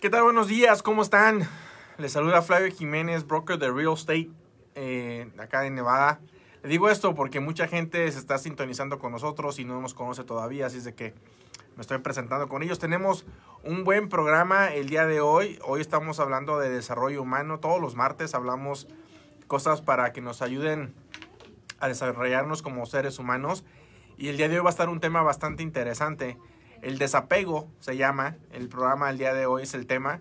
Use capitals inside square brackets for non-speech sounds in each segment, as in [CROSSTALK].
¿Qué tal? Buenos días, ¿cómo están? Les saluda Flavio Jiménez, broker de Real Estate, eh, acá en Nevada. Le digo esto porque mucha gente se está sintonizando con nosotros y no nos conoce todavía, así es de que me estoy presentando con ellos. Tenemos un buen programa el día de hoy. Hoy estamos hablando de desarrollo humano. Todos los martes hablamos cosas para que nos ayuden a desarrollarnos como seres humanos. Y el día de hoy va a estar un tema bastante interesante. El desapego se llama. El programa del día de hoy es el tema.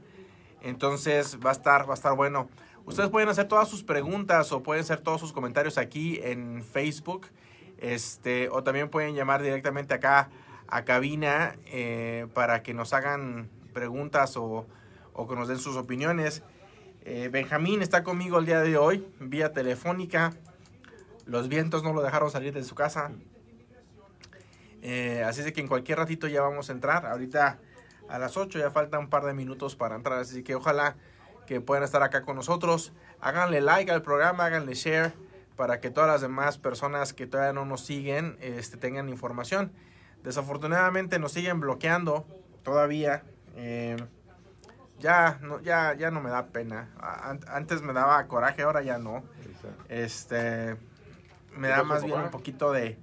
Entonces va a estar, va a estar bueno. Ustedes pueden hacer todas sus preguntas o pueden hacer todos sus comentarios aquí en Facebook. Este, o también pueden llamar directamente acá a cabina eh, para que nos hagan preguntas o, o que nos den sus opiniones. Eh, Benjamín está conmigo el día de hoy, vía telefónica. Los vientos no lo dejaron salir de su casa. Eh, así es que en cualquier ratito ya vamos a entrar. Ahorita a las 8 ya falta un par de minutos para entrar. Así que ojalá que puedan estar acá con nosotros. Háganle like al programa, háganle share para que todas las demás personas que todavía no nos siguen este, tengan información. Desafortunadamente nos siguen bloqueando todavía. Eh, ya, no, ya, ya no me da pena. Antes me daba coraje, ahora ya no. Este, me da más bien un poquito de,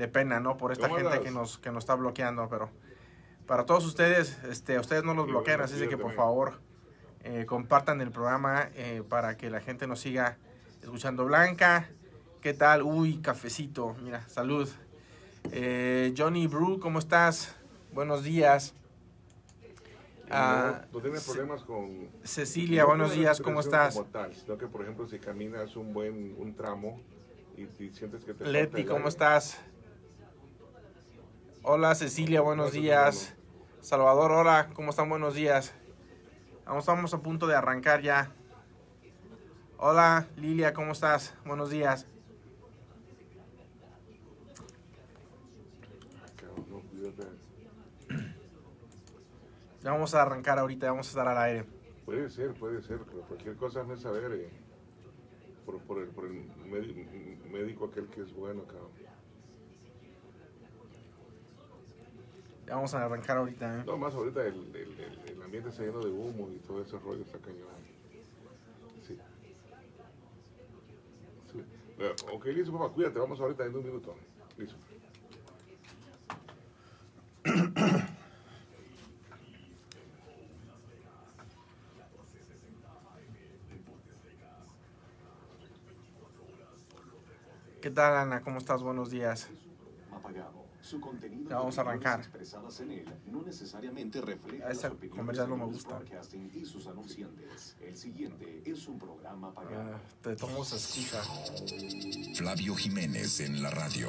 de pena, ¿no? Por esta gente que nos, que nos está bloqueando, pero para todos ustedes, este, ustedes no los bloquean, así que por favor eh, compartan el programa eh, para que la gente nos siga escuchando. Blanca, ¿qué tal? Uy, cafecito, mira, salud. Eh, Johnny Brew, ¿cómo estás? Buenos días. Ah, no, tienes problemas con... Cecilia, buenos días, ¿cómo estás? Como tal, sino que, por ejemplo, si caminas un buen un tramo y, y sientes que te... Leti, ¿cómo estás? Hola, Cecilia, buenos días. Salvador, hola, ¿cómo están? Buenos días. Vamos, estamos a punto de arrancar ya. Hola, Lilia, ¿cómo estás? Buenos días. Ya vamos a arrancar ahorita, vamos a estar al aire. Puede ser, puede ser, pero cualquier cosa me saber eh, por, por, el, por el médico aquel que es bueno, cabrón. Ya vamos a arrancar ahorita. ¿eh? No, más ahorita el, el, el, ambiente está lleno de humo y todo ese rollo está cañón. Sí. sí. Ok, listo, papá, cuídate, vamos ahorita en un minuto. Listo. ¿Qué tal, Ana? ¿Cómo estás? Buenos días. Su contenido ya vamos a arrancar. En él no necesariamente refleja esa comercial no me gusta. Y sus anunciantes. El siguiente es un programa pagado. Uh, te tomo se escucha. Flavio Jiménez en la radio.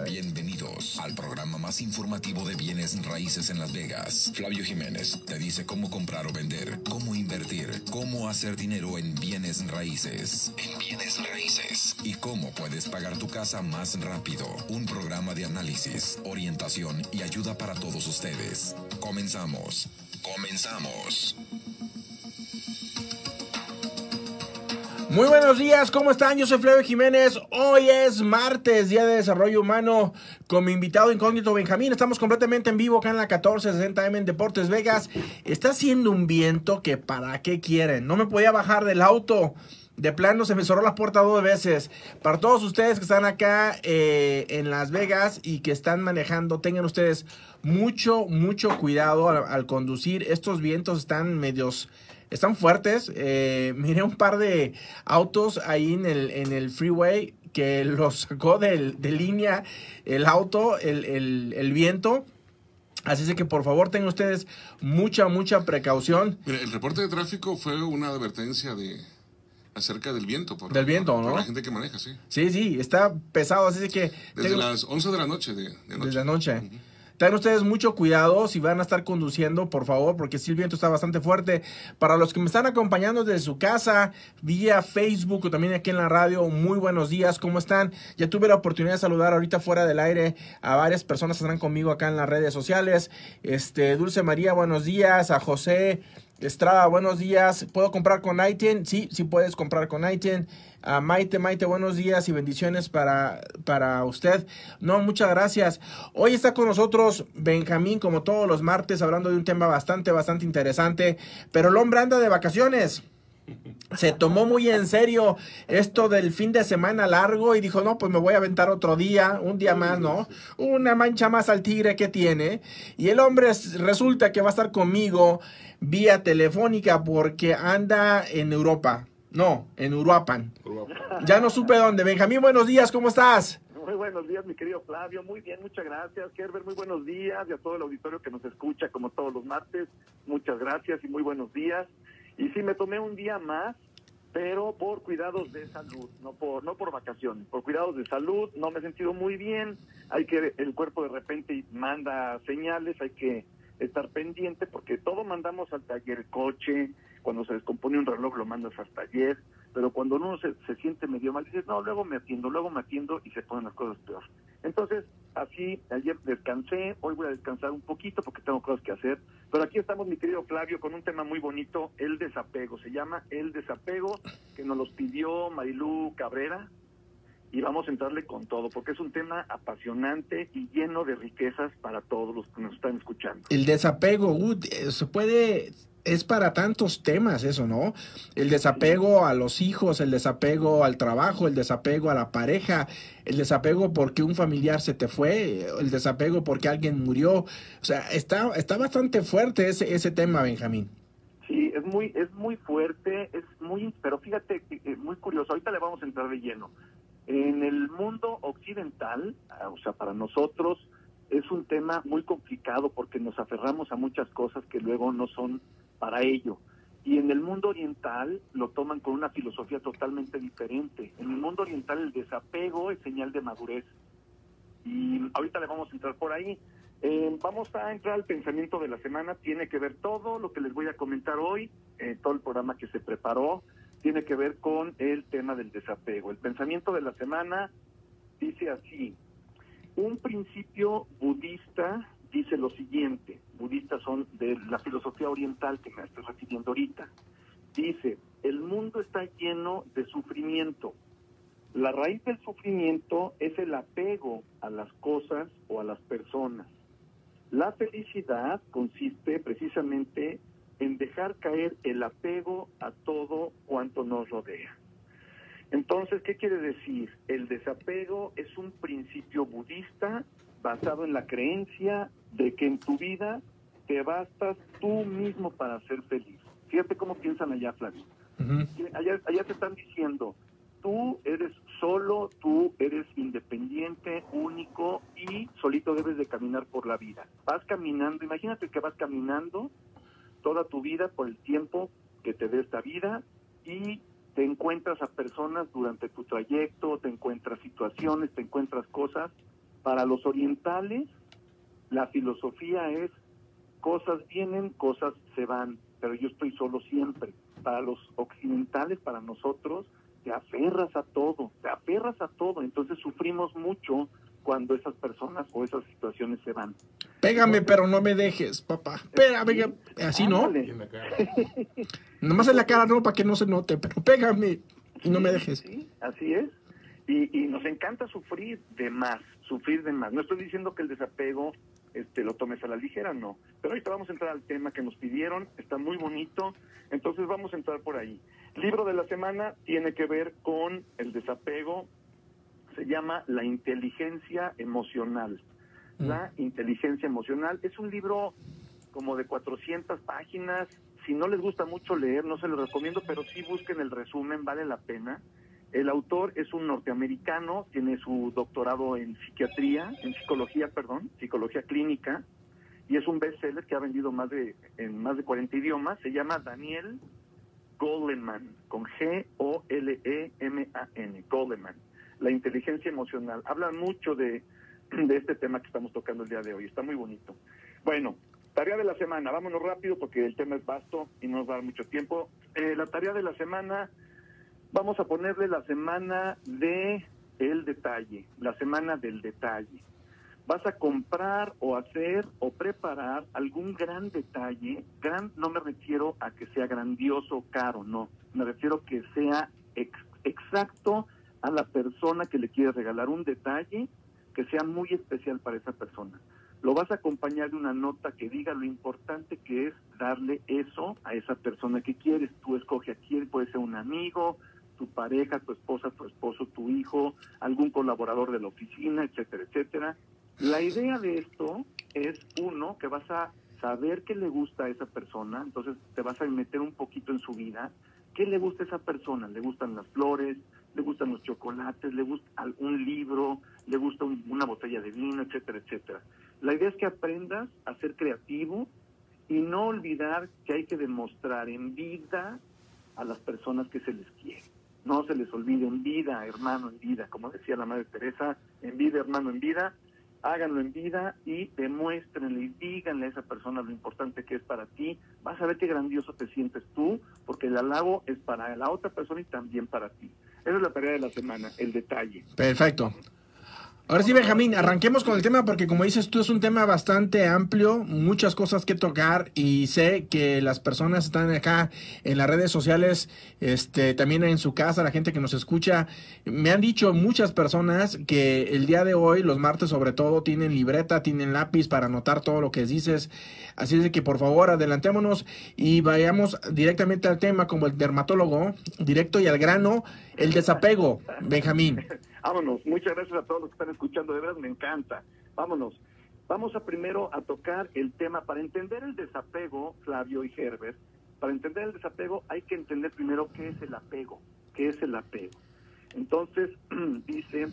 Bienvenidos al programa más informativo de bienes raíces en Las Vegas. Flavio Jiménez te dice cómo comprar o vender, cómo invertir, cómo hacer dinero en bienes raíces. En bienes raíces. Y cómo puedes pagar tu casa más rápido. Un programa de análisis, orientación y ayuda para todos ustedes. Comenzamos. Comenzamos. Muy buenos días, ¿cómo están? Yo soy Flavio Jiménez. Hoy es martes, Día de Desarrollo Humano, con mi invitado incógnito Benjamín. Estamos completamente en vivo acá en la 1460M en Deportes Vegas. Está haciendo un viento que para qué quieren. No me podía bajar del auto. De plano se me cerró la puerta dos veces. Para todos ustedes que están acá eh, en Las Vegas y que están manejando, tengan ustedes mucho, mucho cuidado al conducir. Estos vientos están medios están fuertes. Eh, [LAUGHS] miré un par de autos ahí en el, en el freeway que [LAUGHS] los sacó de, de línea el auto, el, el, el viento. Así es que por favor tengan ustedes mucha, mucha precaución. Mira, el reporte de tráfico fue una advertencia de acerca del viento. Por, del viento, por, ¿no? Por la gente que maneja, sí. Sí, sí, está pesado, así que... Desde tengo, las 11 de la noche. De, de noche. Desde la noche. Uh -huh. Tengan ustedes mucho cuidado si van a estar conduciendo, por favor, porque si el viento está bastante fuerte. Para los que me están acompañando desde su casa, vía Facebook o también aquí en la radio, muy buenos días, ¿cómo están? Ya tuve la oportunidad de saludar ahorita fuera del aire a varias personas que están conmigo acá en las redes sociales. Este, Dulce María, buenos días. A José, Estrada, buenos días. ¿Puedo comprar con ITIN? Sí, sí puedes comprar con ITIN. Uh, Maite, Maite, buenos días y bendiciones para, para usted. No, muchas gracias. Hoy está con nosotros Benjamín, como todos los martes, hablando de un tema bastante, bastante interesante. Pero el hombre anda de vacaciones se tomó muy en serio esto del fin de semana largo y dijo, no, pues me voy a aventar otro día, un día más, ¿no? Una mancha más al tigre que tiene. Y el hombre resulta que va a estar conmigo vía telefónica porque anda en Europa. No, en Uruapan. Ya no supe dónde. Benjamín, buenos días, ¿cómo estás? Muy buenos días, mi querido Flavio. Muy bien, muchas gracias. Kerber, muy buenos días. Y a todo el auditorio que nos escucha como todos los martes, muchas gracias y muy buenos días. Y sí, me tomé un día más, pero por cuidados de salud, no por no por vacaciones, por cuidados de salud. No me he sentido muy bien. Hay que el cuerpo de repente manda señales, hay que estar pendiente porque todo mandamos al taller coche, cuando se descompone un reloj lo mandas al taller, pero cuando uno se, se siente medio mal dices, no, luego me atiendo, luego me atiendo y se ponen las cosas peor. Entonces, así, ayer descansé, hoy voy a descansar un poquito porque tengo cosas que hacer, pero aquí estamos, mi querido Flavio, con un tema muy bonito, el desapego, se llama el desapego, que nos los pidió Marilú Cabrera, y vamos a entrarle con todo, porque es un tema apasionante y lleno de riquezas para todos los que nos están escuchando. El desapego, uh, se puede es para tantos temas eso, ¿no? El desapego a los hijos, el desapego al trabajo, el desapego a la pareja, el desapego porque un familiar se te fue, el desapego porque alguien murió. O sea, está, está bastante fuerte ese, ese tema, Benjamín. Sí, es muy, es muy fuerte, es muy, pero fíjate, es muy curioso, ahorita le vamos a entrar de lleno. En el mundo occidental, ah, o sea, para nosotros, es un tema muy complicado porque nos aferramos a muchas cosas que luego no son para ello. Y en el mundo oriental lo toman con una filosofía totalmente diferente. En el mundo oriental el desapego es señal de madurez. Y ahorita le vamos a entrar por ahí. Eh, vamos a entrar al pensamiento de la semana. Tiene que ver todo lo que les voy a comentar hoy, eh, todo el programa que se preparó, tiene que ver con el tema del desapego. El pensamiento de la semana dice así, un principio budista dice lo siguiente, budistas son de la filosofía oriental que me estoy refiriendo ahorita. Dice, el mundo está lleno de sufrimiento. La raíz del sufrimiento es el apego a las cosas o a las personas. La felicidad consiste precisamente en dejar caer el apego a todo cuanto nos rodea. Entonces, ¿qué quiere decir? El desapego es un principio budista basado en la creencia de que en tu vida te bastas tú mismo para ser feliz. Fíjate cómo piensan allá, Flavio. allá, allá te están diciendo, tú eres solo, tú eres independiente, único y solito debes de caminar por la vida. Vas caminando, imagínate que vas caminando toda tu vida por el tiempo que te dé esta vida y te encuentras a personas durante tu trayecto, te encuentras situaciones, te encuentras cosas. Para los orientales, la filosofía es cosas vienen, cosas se van, pero yo estoy solo siempre. Para los occidentales, para nosotros, te aferras a todo, te aferras a todo, entonces sufrimos mucho cuando esas personas o esas situaciones se van. Pégame, pero no me dejes, papá. Pégame, así no. Nomás en la cara no, para que no se note, pero pégame y no me dejes. Sí, así es. Y, y nos encanta sufrir de más, sufrir de más. No estoy diciendo que el desapego este, lo tomes a la ligera, no. Pero ahorita vamos a entrar al tema que nos pidieron, está muy bonito, entonces vamos a entrar por ahí. Libro de la semana tiene que ver con el desapego, se llama La inteligencia emocional. Mm. La inteligencia emocional es un libro como de 400 páginas. Si no les gusta mucho leer, no se lo recomiendo, pero sí busquen el resumen, vale la pena. El autor es un norteamericano, tiene su doctorado en psiquiatría, en psicología, perdón, psicología clínica, y es un bestseller que ha vendido más de en más de 40 idiomas. Se llama Daniel Goleman, con G-O-L-E-M-A-N, Goleman. La inteligencia emocional. Habla mucho de, de este tema que estamos tocando el día de hoy. Está muy bonito. Bueno, tarea de la semana. Vámonos rápido porque el tema es vasto y no nos va a dar mucho tiempo. Eh, la tarea de la semana Vamos a ponerle la semana de el detalle, la semana del detalle. vas a comprar o hacer o preparar algún gran detalle. Gran no me refiero a que sea grandioso o caro, no. Me refiero que sea ex- exacto a la persona que le quieres regalar un detalle que sea muy especial para esa persona. Lo vas a acompañar de una nota que diga lo importante que es darle eso a esa persona que quieres. Tú escoge a quién, puede ser un amigo, tu pareja, tu esposa, tu esposo, tu hijo, algún colaborador de la oficina, etcétera, etcétera. La idea de esto es, uno, que vas a saber qué le gusta a esa persona, entonces te vas a meter un poquito en su vida. ¿Qué le gusta a esa persona? ¿Le gustan las flores? ¿Le gustan los chocolates? ¿Le gusta algún libro? ¿Le gusta un- una botella de vino? Etcétera, etcétera. La idea es que aprendas a ser creativo y no olvidar que hay que demostrar en vida a las personas que se les quiere. No se les olvide en vida, hermano, en vida. Como decía la Madre Teresa, en vida, hermano, en vida. Háganlo en vida y demuéstrenle y díganle a esa persona lo importante que es para ti. Vas a ver qué grandioso te sientes tú, porque el halago es para la otra persona y también para ti. Esa es la tarea de la semana, el detalle. Perfecto. Ahora sí, Benjamín, arranquemos con el tema porque como dices tú es un tema bastante amplio, muchas cosas que tocar y sé que las personas están acá en las redes sociales, este, también en su casa, la gente que nos escucha, me han dicho muchas personas que el día de hoy, los martes sobre todo, tienen libreta, tienen lápiz para anotar todo lo que dices, así es que por favor adelantémonos y vayamos directamente al tema como el dermatólogo, directo y al grano, el desapego, Benjamín. [LAUGHS] Vámonos, muchas gracias a todos los que están escuchando, de verdad me encanta. Vámonos. Vamos a primero a tocar el tema. Para entender el desapego, Flavio y Herbert, para entender el desapego hay que entender primero qué es el apego. ¿Qué es el apego? Entonces, [CLEARS THROAT] dice,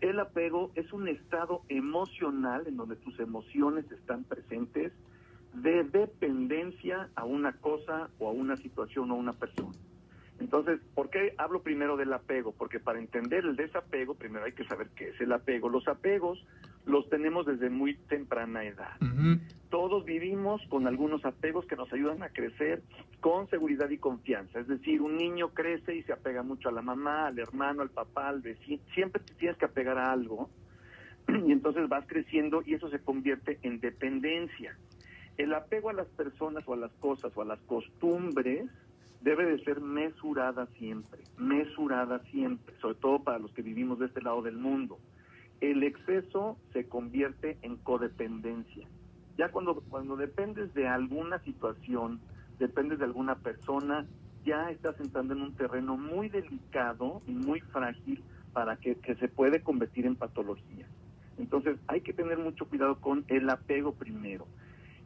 el apego es un estado emocional en donde tus emociones están presentes de dependencia a una cosa o a una situación o a una persona. Entonces, ¿por qué hablo primero del apego? Porque para entender el desapego, primero hay que saber qué es el apego. Los apegos los tenemos desde muy temprana edad. Todos vivimos con algunos apegos que nos ayudan a crecer con seguridad y confianza. Es decir, un niño crece y se apega mucho a la mamá, al hermano, al papá, al vecino. Siempre te tienes que apegar a algo [CLEARS THROAT] y entonces vas creciendo y eso se convierte en dependencia. El apego a las personas o a las cosas o a las costumbres debe de ser mesurada siempre, mesurada siempre, sobre todo para los que vivimos de este lado del mundo. El exceso se convierte en codependencia. Ya cuando, cuando dependes de alguna situación, dependes de alguna persona, ya estás entrando en un terreno muy delicado y muy frágil para que, que se puede convertir en patología. Entonces hay que tener mucho cuidado con el apego primero.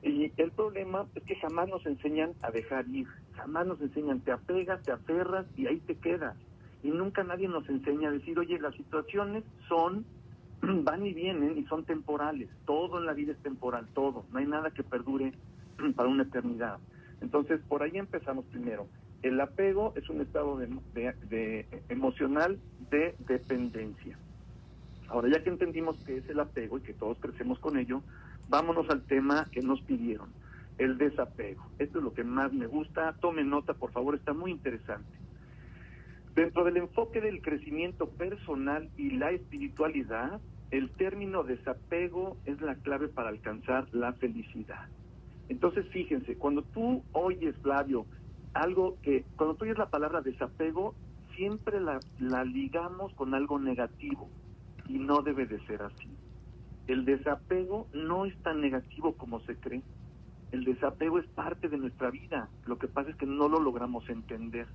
Y el problema es que jamás nos enseñan a dejar ir, jamás nos enseñan, te apegas, te aferras y ahí te quedas. Y nunca nadie nos enseña a decir, oye, las situaciones son, [CLEARS THROAT] van y vienen y son temporales, todo en la vida es temporal, todo, no hay nada que perdure [CLEARS THROAT] para una eternidad. Entonces, por ahí empezamos primero. El apego es un estado de, de- de- emocional de dependencia. Ahora, ya que entendimos qué es el apego y que todos crecemos con ello, vámonos al tema que nos pidieron, el desapego. Esto es lo que más me gusta. Tomen nota, por favor, está muy interesante. Dentro del enfoque del crecimiento personal y la espiritualidad, el término desapego es la clave para alcanzar la felicidad. Entonces, fíjense, cuando tú oyes, Flavio, algo que, cuando tú oyes la palabra desapego, siempre la, la ligamos con algo negativo y no debe de ser así. El desapego no es tan negativo como se cree. El desapego es parte de nuestra vida. Lo que pasa es que no lo logramos entender.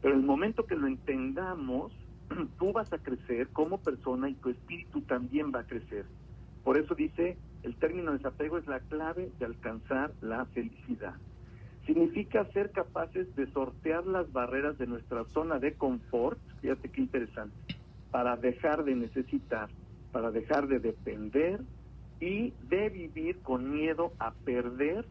Pero el momento que lo entendamos, [CLEARS THROAT] tú vas a crecer como persona y tu espíritu también va a crecer. Por eso dice, el término desapego es la clave de alcanzar la felicidad. Significa ser capaces de sortear las barreras de nuestra zona de confort, fíjate qué interesante, para dejar de necesitar, para dejar de depender y de vivir con miedo a perder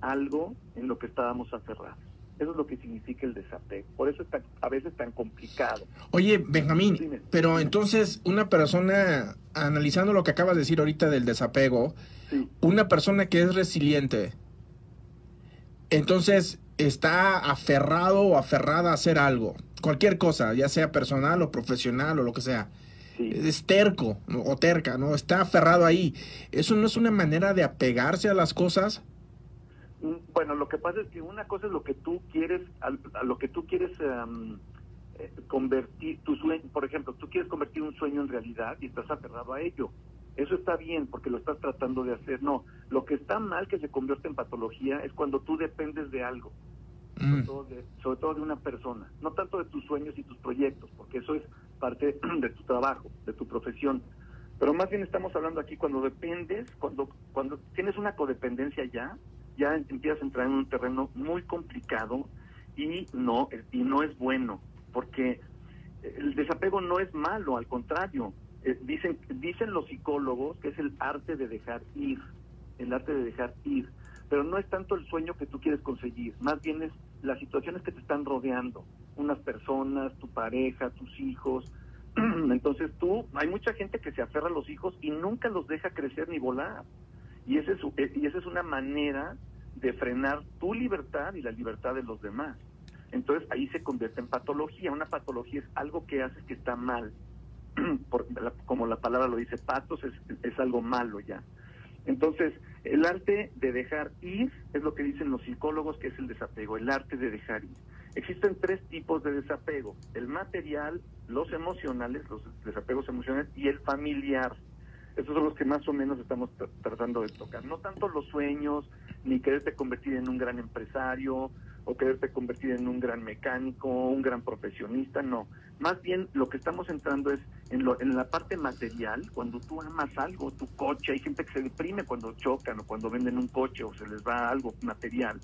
algo en lo que estábamos aferrados. Eso es lo que significa el desapego. Por eso es tan- a veces tan complicado. Oye, Benjamín, Dime. pero entonces una persona, analizando lo que acabas de decir ahorita del desapego, Sí. una persona que es resiliente, entonces está aferrado o aferrada a hacer algo, cualquier cosa, ya sea personal o profesional o lo que sea. Sí. es terco o terca, ¿no? Está aferrado ahí. ¿Eso no es una manera de apegarse a las cosas? Mm, Bueno, lo que pasa es que una cosa es lo que tú quieres, a, lo que tú quieres eh, convertir tu sueño, por ejemplo, tú quieres convertir un sueño en realidad y estás aferrado a ello. Eso está bien porque lo estás tratando de hacer. No, lo que está mal que se convierte en patología es cuando tú dependes de algo, sobre, Mm, todo de, sobre todo de una persona, no tanto de tus sueños y tus proyectos, porque eso es parte [CLEARS THROAT] de tu trabajo, de tu profesión. Pero más bien estamos hablando aquí cuando dependes, cuando cuando tienes una codependencia ya, ya empiezas a entrar en un terreno muy complicado y no y no es bueno, porque el desapego no es malo, al contrario. Eh, dicen dicen los psicólogos que es el arte de dejar ir, el arte de dejar ir, pero no es tanto el sueño que tú quieres conseguir, más bien es las situaciones que te están rodeando, unas personas, tu pareja, tus hijos. [CLEARS THROAT] Entonces tú, hay mucha gente que se aferra a los hijos y nunca los deja crecer ni volar. Y, ese es, eh, y esa es una manera de frenar tu libertad y la libertad de los demás. Entonces ahí se convierte en patología. Una patología es algo que haces que está mal. [CLEARS THROAT] Por- como la palabra lo dice, patos es, es algo malo ya. Entonces, el arte de dejar ir es lo que dicen los psicólogos que es el desapego, el arte de dejar ir. Existen tres tipos de desapego, el material, los emocionales, los desapegos emocionales y el familiar. Esos son los que más o menos estamos tra- tratando de tocar. No tanto los sueños, ni quererte convertir en un gran empresario, o quererte convertir en un gran mecánico, un gran profesionista, no. Más bien lo que estamos entrando es en, lo, en la parte material, cuando tú amas algo, tu coche, hay gente que se deprime cuando chocan o cuando venden un coche o se les va algo material,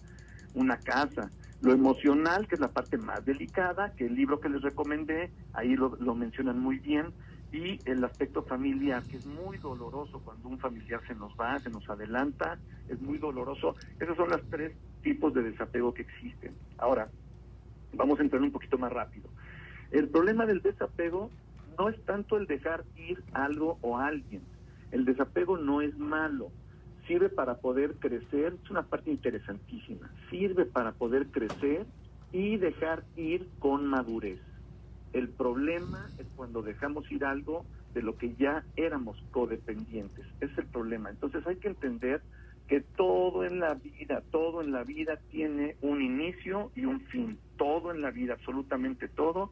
una casa. Lo emocional, que es la parte más delicada, que el libro que les recomendé, ahí lo, lo mencionan muy bien, y el aspecto familiar, que es muy doloroso cuando un familiar se nos va, se nos adelanta, es muy doloroso. Esos son los tres tipos de desapego que existen. Ahora, vamos a entrar un poquito más rápido. El problema del desapego no es tanto el dejar ir algo o alguien. El desapego no es malo. Sirve para poder crecer, es una parte interesantísima. Sirve para poder crecer y dejar ir con madurez. El problema es cuando dejamos ir algo de lo que ya éramos codependientes. Es el problema. Entonces hay que entender que todo en la vida, todo en la vida tiene un inicio y un fin. Todo en la vida, absolutamente todo.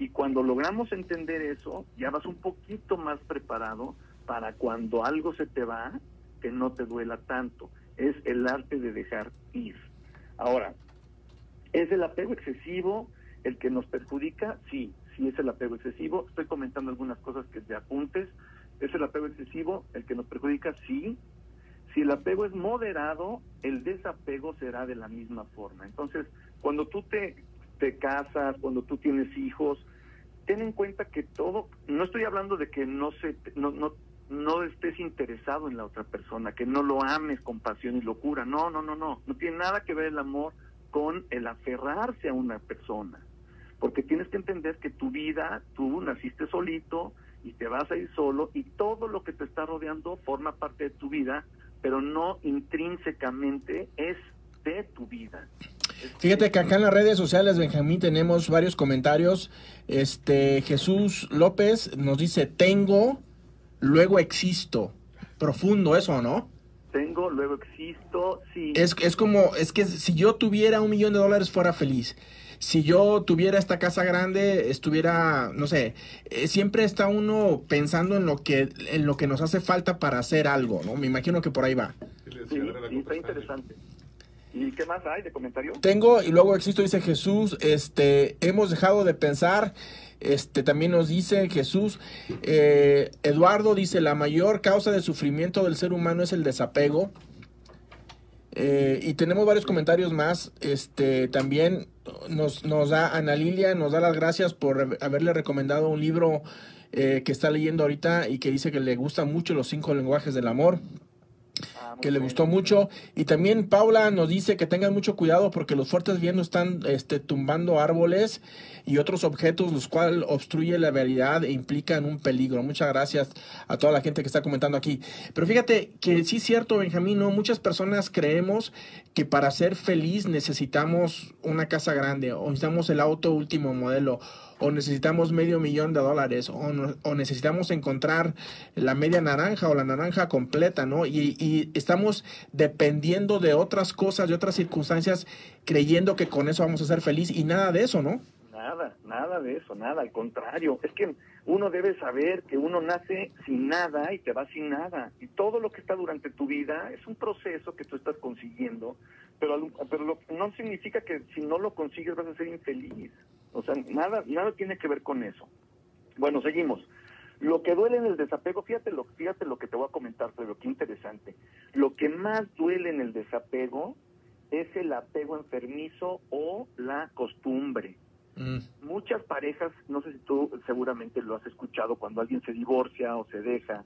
Y cuando logramos entender eso, ya vas un poquito más preparado para cuando algo se te va, que no te duela tanto. Es el arte de dejar ir. Ahora, ¿es el apego excesivo el que nos perjudica? Sí, sí es el apego excesivo. Estoy comentando algunas cosas que te apuntes. ¿Es el apego excesivo el que nos perjudica? Sí. Si el apego es moderado, el desapego será de la misma forma. Entonces, cuando tú te, te casas, cuando tú tienes hijos, ten en cuenta que todo, no estoy hablando de que no se, no, no, no estés interesado en la otra persona, que no lo ames con pasión y locura. No, no, no, no. No tiene nada que ver el amor con el aferrarse a una persona. Porque tienes que entender que tu vida, tú naciste solito y te vas a ir solo y todo lo que te está rodeando forma parte de tu vida, pero no intrínsecamente es de tu vida. Fíjate que acá en las redes sociales, Benjamín, tenemos varios comentarios. Este Jesús López nos dice, tengo, luego existo. Profundo eso, ¿no? Tengo, luego existo, sí. Es, es como, es que si yo tuviera un millón de dólares fuera feliz. Si yo tuviera esta casa grande, estuviera, no sé, eh, siempre está uno pensando en lo que, en lo que nos hace falta para hacer algo, ¿no? Me imagino que por ahí va. Sí, está interesante. ¿Y qué más hay de comentario? Tengo y luego existo, dice Jesús, este, hemos dejado de pensar, este, también nos dice Jesús, eh, Eduardo dice, la mayor causa de sufrimiento del ser humano es el desapego. Eh, y tenemos varios comentarios más, este, también nos, nos da Ana Lilia, nos da las gracias por haberle recomendado un libro eh, que está leyendo ahorita y que dice que le gustan mucho los cinco lenguajes del amor. Ah, que le gustó mucho. Y también Paula nos dice que tengan mucho cuidado porque los fuertes vientos están este, tumbando árboles y otros objetos, los cuales obstruye la realidad e implican un peligro. Muchas gracias a toda la gente que está comentando aquí. Pero fíjate que sí es cierto, Benjamín, ¿no? muchas personas creemos que para ser feliz necesitamos una casa grande o necesitamos el auto último modelo o necesitamos medio millón de dólares, o, necesitamos encontrar la media naranja o la naranja completa, ¿no? Y, y, estamos dependiendo de otras cosas, de otras circunstancias, creyendo que con eso vamos a ser feliz y nada de eso, ¿no? Nada, nada de eso, nada, al contrario. Es que uno debe saber que uno nace sin nada y te va sin nada. Y todo lo que está durante tu vida es un proceso que tú estás consiguiendo, pero, pero no significa que si no lo consigues vas a ser infeliz. O sea, nada, nada tiene que ver con eso. Bueno, seguimos. Lo que duele en el desapego, fíjate lo, fíjate lo que te voy a comentar, pero qué interesante. Lo que más duele en el desapego es el apego enfermizo o la costumbre. Mm. Muchas parejas, no sé si tú seguramente lo has escuchado cuando alguien se divorcia o se deja,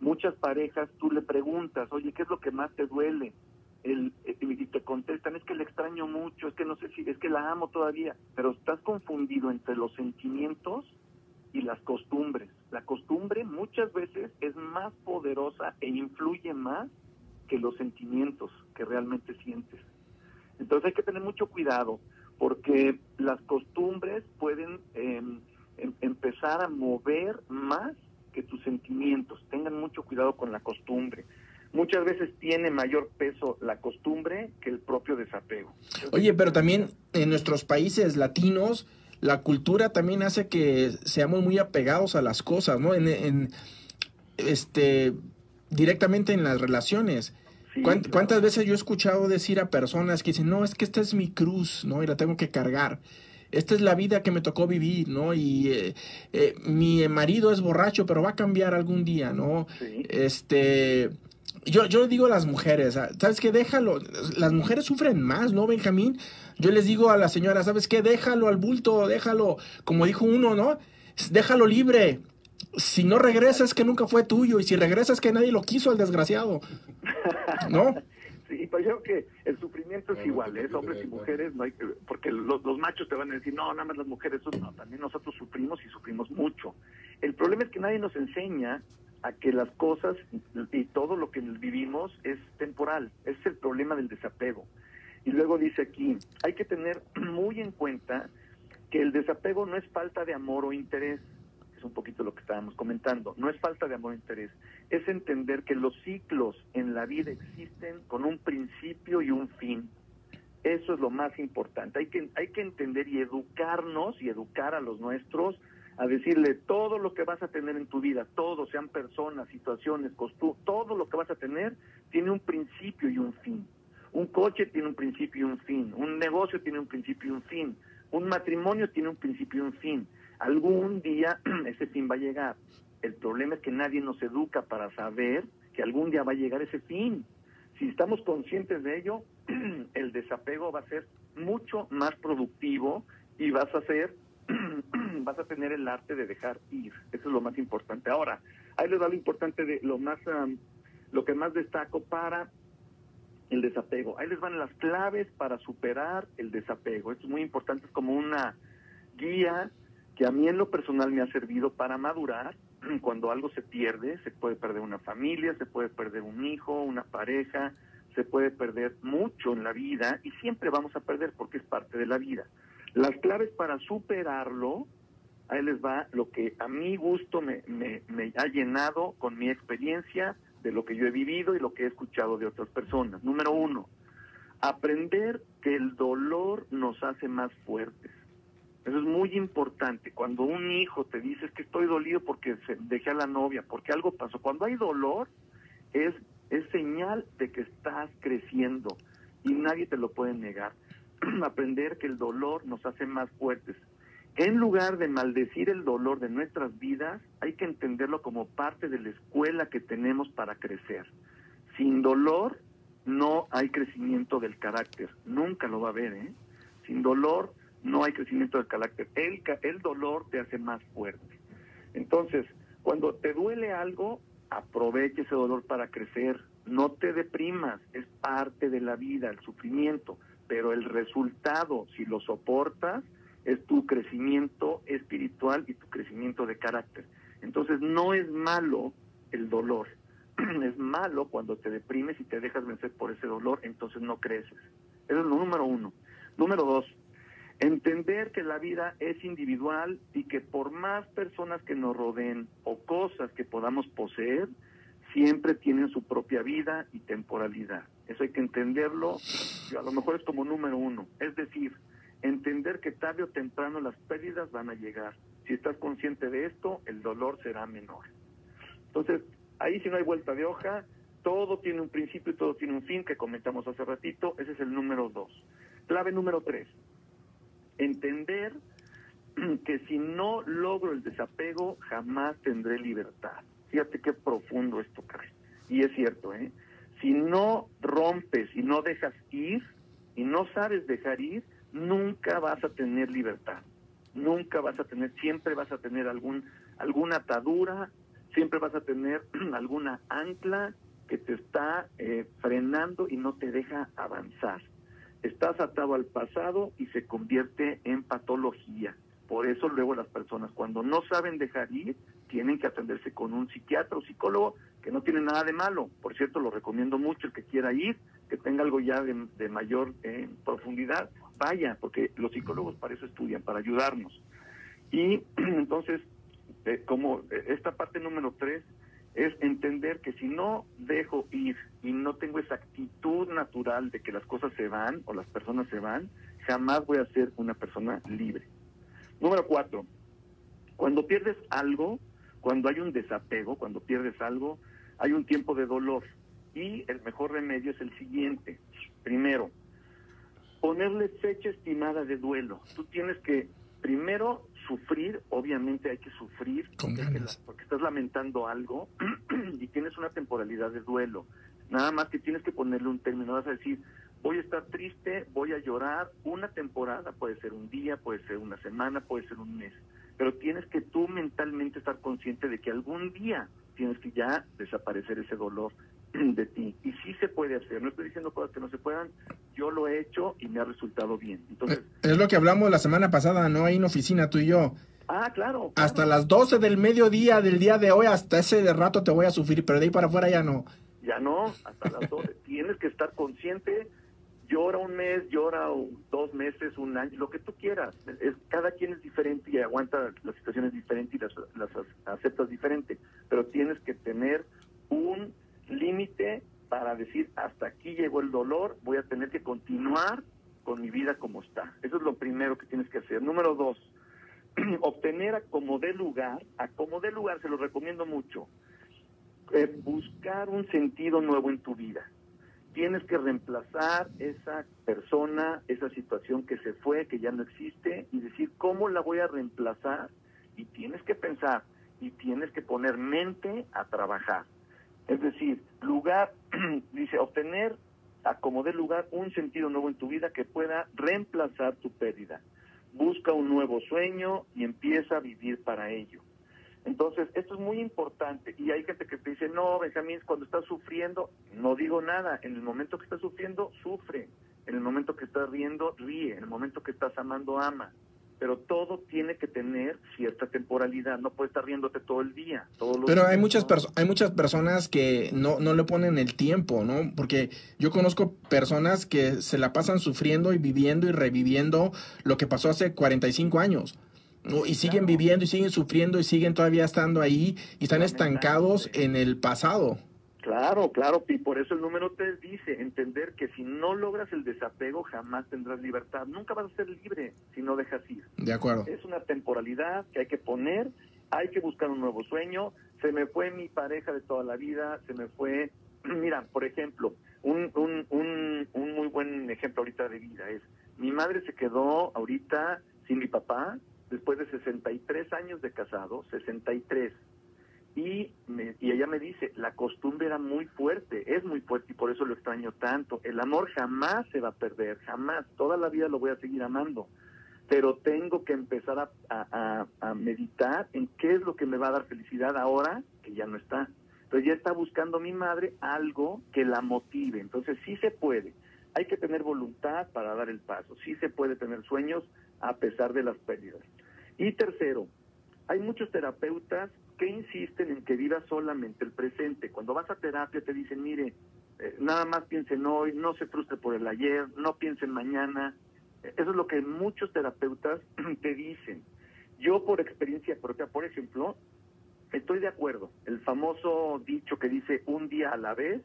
muchas parejas tú le preguntas, oye, ¿qué es lo que más te duele? El, y te contestan, es que le extraño mucho, es que no sé si, es que la amo todavía, pero estás confundido entre los sentimientos y las costumbres. La costumbre muchas veces es más poderosa e influye más que los sentimientos que realmente sientes. Entonces hay que tener mucho cuidado porque las costumbres pueden em, em, empezar a mover más que tus sentimientos. Tengan mucho cuidado con la costumbre muchas veces tiene mayor peso la costumbre que el propio desapego. Oye, pero también en nuestros países latinos, la cultura también hace que seamos muy apegados a las cosas, ¿no? En, este, directamente en las relaciones. ¿Cuántas veces yo he escuchado decir a personas que dicen, no, es que esta es mi cruz, ¿no? Y la tengo que cargar. Esta es la vida que me tocó vivir, ¿no? Y eh, eh, mi marido es borracho, pero va a cambiar algún día, ¿no? Este, yo, yo digo a las mujeres, ah, ¿sabes qué? Déjalo. Las mujeres sufren más, ¿no, Benjamín? Yo les digo a la señora, ¿sabes qué? Déjalo al bulto, déjalo. Como dijo uno, ¿no? Déjalo libre. Si no regresa es que nunca fue tuyo. Y si regresa es que nadie lo quiso, el desgraciado. ¿No? [LAUGHS] Sí, pues creo que el sufrimiento es igual, ¿eh? hombres y mujeres, no hay porque los, los, machos te van a decir, no, nada más las mujeres, no, también nosotros sufrimos y sufrimos mucho. El problema es que nadie nos enseña a que las cosas y todo lo que vivimos es temporal. es el problema del desapego. Y luego dice aquí, hay que tener [CLEARS THROAT] muy en cuenta que el desapego no es falta de amor o interés, es un poquito lo que estábamos comentando, no es falta de amor o interés, es entender que los ciclos en la vida existen con un principio y un fin. Eso es lo más importante. Hay que, hay que entender y educarnos y educar a los nuestros a decirle todo lo que vas a tener en tu vida, todo, sean personas, situaciones, costumbres, todo lo que vas a tener tiene un principio y un fin. Un coche tiene un principio y un fin, un negocio tiene un principio y un fin, un matrimonio tiene un principio y un fin. Algún día [CLEARS THROAT] ese fin va a llegar. El problema es que nadie nos educa para saber que algún día va a llegar ese fin. Si estamos conscientes de ello, [CLEARS THROAT] el desapego va a ser mucho más productivo y vas a ser vas a tener el arte de dejar ir. Eso es lo más importante. Ahora, ahí les da lo importante de lo más, lo que más destaco para el desapego. Ahí les van las claves para superar el desapego. Esto es muy importante, es como una guía que a mí en lo personal me ha servido para madurar [CLEARS THROAT] cuando algo se pierde, se puede perder una familia, se puede perder un hijo, una pareja, se puede perder mucho en la vida y siempre vamos a perder porque es parte de la vida. Las claves para superarlo, ahí les va lo que a mi gusto me, me, ha llenado con mi experiencia de lo que yo he vivido y lo que he escuchado de otras personas. Número uno, aprender que el dolor nos hace más fuertes. Eso es muy importante. Cuando un hijo te dice que estoy dolido porque se dejé a la novia, porque algo pasó. Cuando hay dolor, es, es señal de que estás creciendo y nadie te lo puede negar. [CLEARS THROAT] aprender que el dolor nos hace más fuertes. En lugar de maldecir el dolor de nuestras vidas, hay que entenderlo como parte de la escuela que tenemos para crecer. Sin dolor no hay crecimiento del carácter, nunca lo va a haber. ¿eh? Sin dolor no hay crecimiento del carácter. El, el dolor te hace más fuerte. Entonces, cuando te duele algo, aproveche ese dolor para crecer, no te deprimas, es parte de la vida, el sufrimiento, pero el resultado, si lo soportas, es tu crecimiento espiritual y tu crecimiento de carácter. Entonces no es malo el dolor, [CLEARS THROAT] es malo cuando te deprimes y te dejas vencer por ese dolor, entonces no creces. Eso es lo número uno. Número dos, entender que la vida es individual y que por más personas que nos rodeen o cosas que podamos poseer, siempre tienen su propia vida y temporalidad. Eso hay que entenderlo, a lo mejor es como número uno. Es decir, entender que tarde o temprano las pérdidas van a llegar. Si estás consciente de esto, el dolor será menor. Entonces, ahí si no hay vuelta de hoja, todo tiene un principio y todo tiene un fin que comentamos hace ratito, ese es el número dos. Clave número tres, entender [CLEARS THROAT] que si no logro el desapego, jamás tendré libertad. Fíjate qué profundo esto, cae. Y es cierto, ¿eh? Si no rompes y no dejas ir, y no sabes dejar ir, nunca vas a tener libertad. Nunca vas a tener, siempre vas a tener algún, alguna atadura, siempre vas a tener [CLEARS THROAT] alguna ancla que te está eh, frenando y no te deja avanzar. Estás atado al pasado y se convierte en patología. Por eso luego las personas cuando no saben dejar ir, tienen que atenderse con un psiquiatra o psicólogo que no tiene nada de malo. Por cierto, lo recomiendo mucho el que quiera ir, que tenga algo ya de, mayor eh, profundidad, vaya, porque los psicólogos para eso estudian, para ayudarnos. Y [CLEARS THROAT] entonces, eh, como eh, esta parte número tres es entender que si no dejo ir y no tengo esa actitud natural de que las cosas se van o las personas se van, jamás voy a ser una persona libre. Número cuatro, cuando pierdes algo, cuando hay un desapego, cuando pierdes algo, hay un tiempo de dolor. Y el mejor remedio es el siguiente. Primero, ponerle fecha estimada de duelo. Tú tienes que primero sufrir, obviamente hay que sufrir porque, estás lamentando algo [CLEARS THROAT] y tienes una temporalidad de duelo. Nada más que tienes que ponerle un término, vas a decir, voy a estar triste, voy a llorar una temporada, puede ser un día, puede ser una semana, puede ser un mes, pero tienes que tú mentalmente estar consciente de que algún día tienes que ya desaparecer ese dolor [CLEARS THROAT] de ti. Y sí se puede hacer, no estoy diciendo cosas que no se puedan, yo lo he hecho y me ha resultado bien. Entonces, eh, es lo que hablamos la semana pasada, ¿no? Ahí en oficina tú y yo. Ah, claro, Hasta las 12 del mediodía del día de hoy, hasta ese rato te voy a sufrir, pero de ahí para afuera ya no. Ya no, hasta las 12. [LAUGHS] Tienes que estar consciente, llora un mes, llora dos meses, un año, lo que tú quieras. Es, cada quien es diferente y aguanta las situaciones diferentes y las, aceptas diferente, pero tienes que tener un límite para decir hasta aquí llegó el dolor, voy a tener que continuar con mi vida como está. Eso es lo primero que tienes que hacer. Número dos, [CLEARS THROAT] obtener a como de lugar, a como de lugar, se lo recomiendo mucho, eh, buscar un sentido nuevo en tu vida. Tienes que reemplazar esa persona, esa situación que se fue, que ya no existe, y decir, ¿cómo la voy a reemplazar? Y tienes que pensar, y tienes que poner mente a trabajar. Es decir, lugar, [CLEARS THROAT] dice, obtener a como de lugar un sentido nuevo en tu vida que pueda reemplazar tu pérdida. Busca un nuevo sueño y empieza a vivir para ello. Entonces, esto es muy importante. Y hay gente que te dice, no, Benjamín, cuando estás sufriendo, no digo nada. En el momento que estás sufriendo, sufre. En el momento que estás riendo, ríe. En el momento que estás amando, ama pero todo tiene que tener cierta temporalidad, no puedes estar riéndote todo el día. pero hay muchas, hay muchas personas que no, no le ponen el tiempo, ¿no? Porque yo conozco personas que se la pasan sufriendo y viviendo y reviviendo lo que pasó hace 45 años. Y siguen viviendo y siguen sufriendo y siguen todavía estando ahí y están estancados en el pasado. Claro, claro, y por eso el número 3 dice, entender que si no logras el desapego jamás tendrás libertad. Nunca vas a ser libre si no dejas ir. De acuerdo. Es una temporalidad que hay que poner, hay que buscar un nuevo sueño. Se me fue mi pareja de toda la vida, se me fue, [CLEARS THROAT] mira, por ejemplo, un, un, un, un muy buen ejemplo ahorita de vida es, mi madre se quedó ahorita sin mi papá después de 63 años de casado, 63 y, y ella me dice, la costumbre era muy fuerte, es muy fuerte y por eso lo extraño tanto. El amor jamás se va a perder, jamás, toda la vida lo voy a seguir amando, pero tengo que empezar a, a, meditar en qué es lo que me va a dar felicidad ahora que ya no está. Entonces ya está buscando mi madre algo que la motive. Entonces sí se puede. Hay que tener voluntad para dar el paso. Sí se puede tener sueños a pesar de las pérdidas. Y tercero, hay muchos terapeutas que insisten en que viva solamente el presente. Cuando vas a terapia te dicen, mire, eh, nada más piense en hoy, no se frustre por el ayer, no piense en mañana. Eso es lo que muchos terapeutas [CLEARS THROAT] te dicen. Yo por experiencia propia, por ejemplo, estoy de acuerdo. El famoso dicho que dice un día a la vez,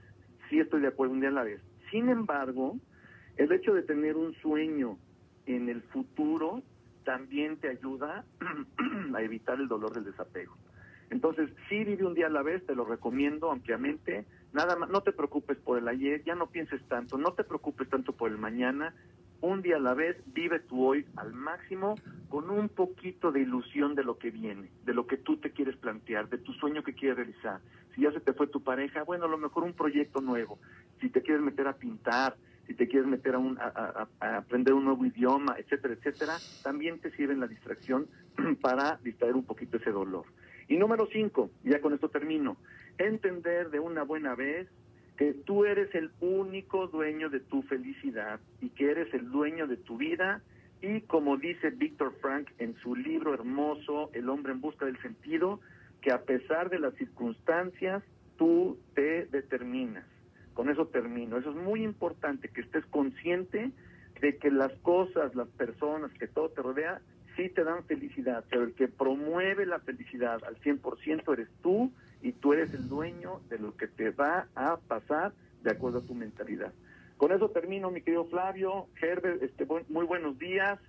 sí estoy de acuerdo, un día a la vez. Sin embargo, el hecho de tener un sueño en el futuro también te ayuda [CLEARS THROAT] a evitar el dolor del desapego. Entonces, sí vive un día a la vez, te lo recomiendo ampliamente. Nada más, no te preocupes por el ayer, ya no pienses tanto, no te preocupes tanto por el mañana. Un día a la vez, vive tu hoy al máximo con un poquito de ilusión de lo que viene, de lo que tú te quieres plantear, de tu sueño que quieres realizar. Si ya se te fue tu pareja, bueno, a lo mejor un proyecto nuevo. Si te quieres meter a pintar, si te quieres meter a, un, a, aprender un nuevo idioma, etcétera, etcétera, también te sirve la distracción [CLEARS THROAT] para distraer un poquito ese dolor. Y número cinco, ya con esto termino, entender de una buena vez que tú eres el único dueño de tu felicidad y que eres el dueño de tu vida y como dice Víctor Frank en su libro hermoso El hombre en busca del sentido, que a pesar de las circunstancias, tú te determinas. Con eso termino. Eso es muy importante, que estés consciente de que las cosas, las personas, que todo te rodea, sí te dan felicidad, pero el que promueve la felicidad al 100% eres tú y tú eres el dueño de lo que te va a pasar de acuerdo a tu mentalidad. Con eso termino, mi querido Flavio. Herbert, este, muy buenos días.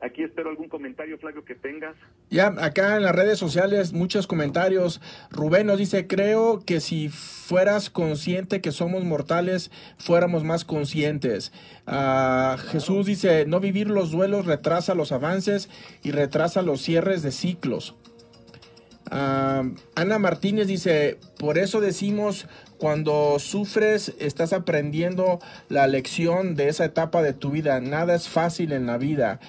Aquí espero algún comentario, Flavio, que tengas. Ya, acá en las redes sociales, muchos comentarios. Rubén nos dice, creo que si fueras consciente que somos mortales, fuéramos más conscientes. Ah, Jesús dice, no vivir los duelos retrasa los avances y retrasa los cierres de ciclos. Ah, Ana Martínez dice, por eso decimos, cuando sufres, estás aprendiendo la lección de esa etapa de tu vida. Nada es fácil en la vida.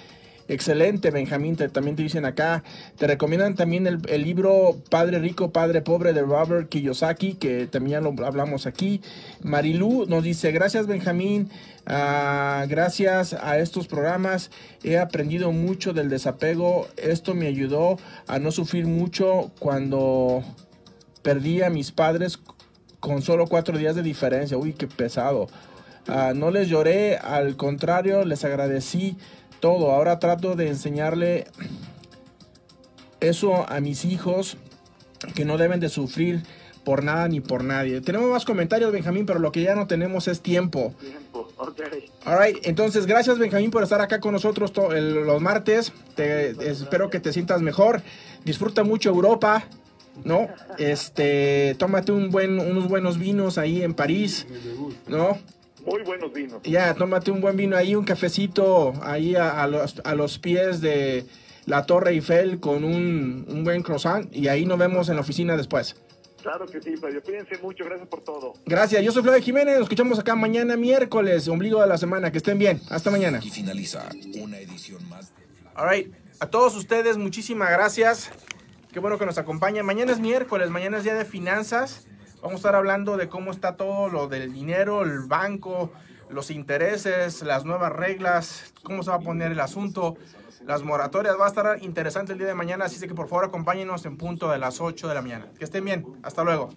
Excelente, Benjamín, también te dicen acá. Te recomiendan también el, libro Padre Rico, Padre Pobre de Robert Kiyosaki, que también lo hablamos aquí. Marilú nos dice, gracias Benjamín, ah, gracias a estos programas he aprendido mucho del desapego. Esto me ayudó a no sufrir mucho cuando perdí a mis padres con solo cuatro días de diferencia. Uy, qué pesado. Ah, no les lloré, al contrario, les agradecí todo. Ahora trato de enseñarle eso a mis hijos que no deben de sufrir por nada ni por nadie. Tenemos más comentarios, Benjamín, pero lo que ya no tenemos es tiempo. Tiempo, ok. Alright, entonces gracias, Benjamín, por estar acá con nosotros los martes. Te, espero que te sientas mejor. Disfruta mucho Europa, ¿no? Este, tómate un buen, unos buenos vinos ahí en París, ¿no? Muy buenos vinos. Ya, tómate un buen vino ahí, un cafecito ahí a, los, a los pies de la Torre Eiffel con un, un, buen croissant y ahí nos vemos en la oficina después. Claro que sí, Fabio. Cuídense mucho. Gracias por todo. Gracias. Yo soy Flavio Jiménez. Nos escuchamos acá mañana miércoles, ombligo de la semana. Que estén bien. Hasta mañana. Y finaliza una edición más de... All right. A todos ustedes, muchísimas gracias. Qué bueno que nos acompañan. Mañana es miércoles, mañana es día de finanzas. Vamos a estar hablando de cómo está todo lo del dinero, el banco, los intereses, las nuevas reglas, cómo se va a poner el asunto, las moratorias. Va a estar interesante el día de mañana, así que por favor acompáñenos en punto de las 8 de la mañana. Que estén bien. Hasta luego.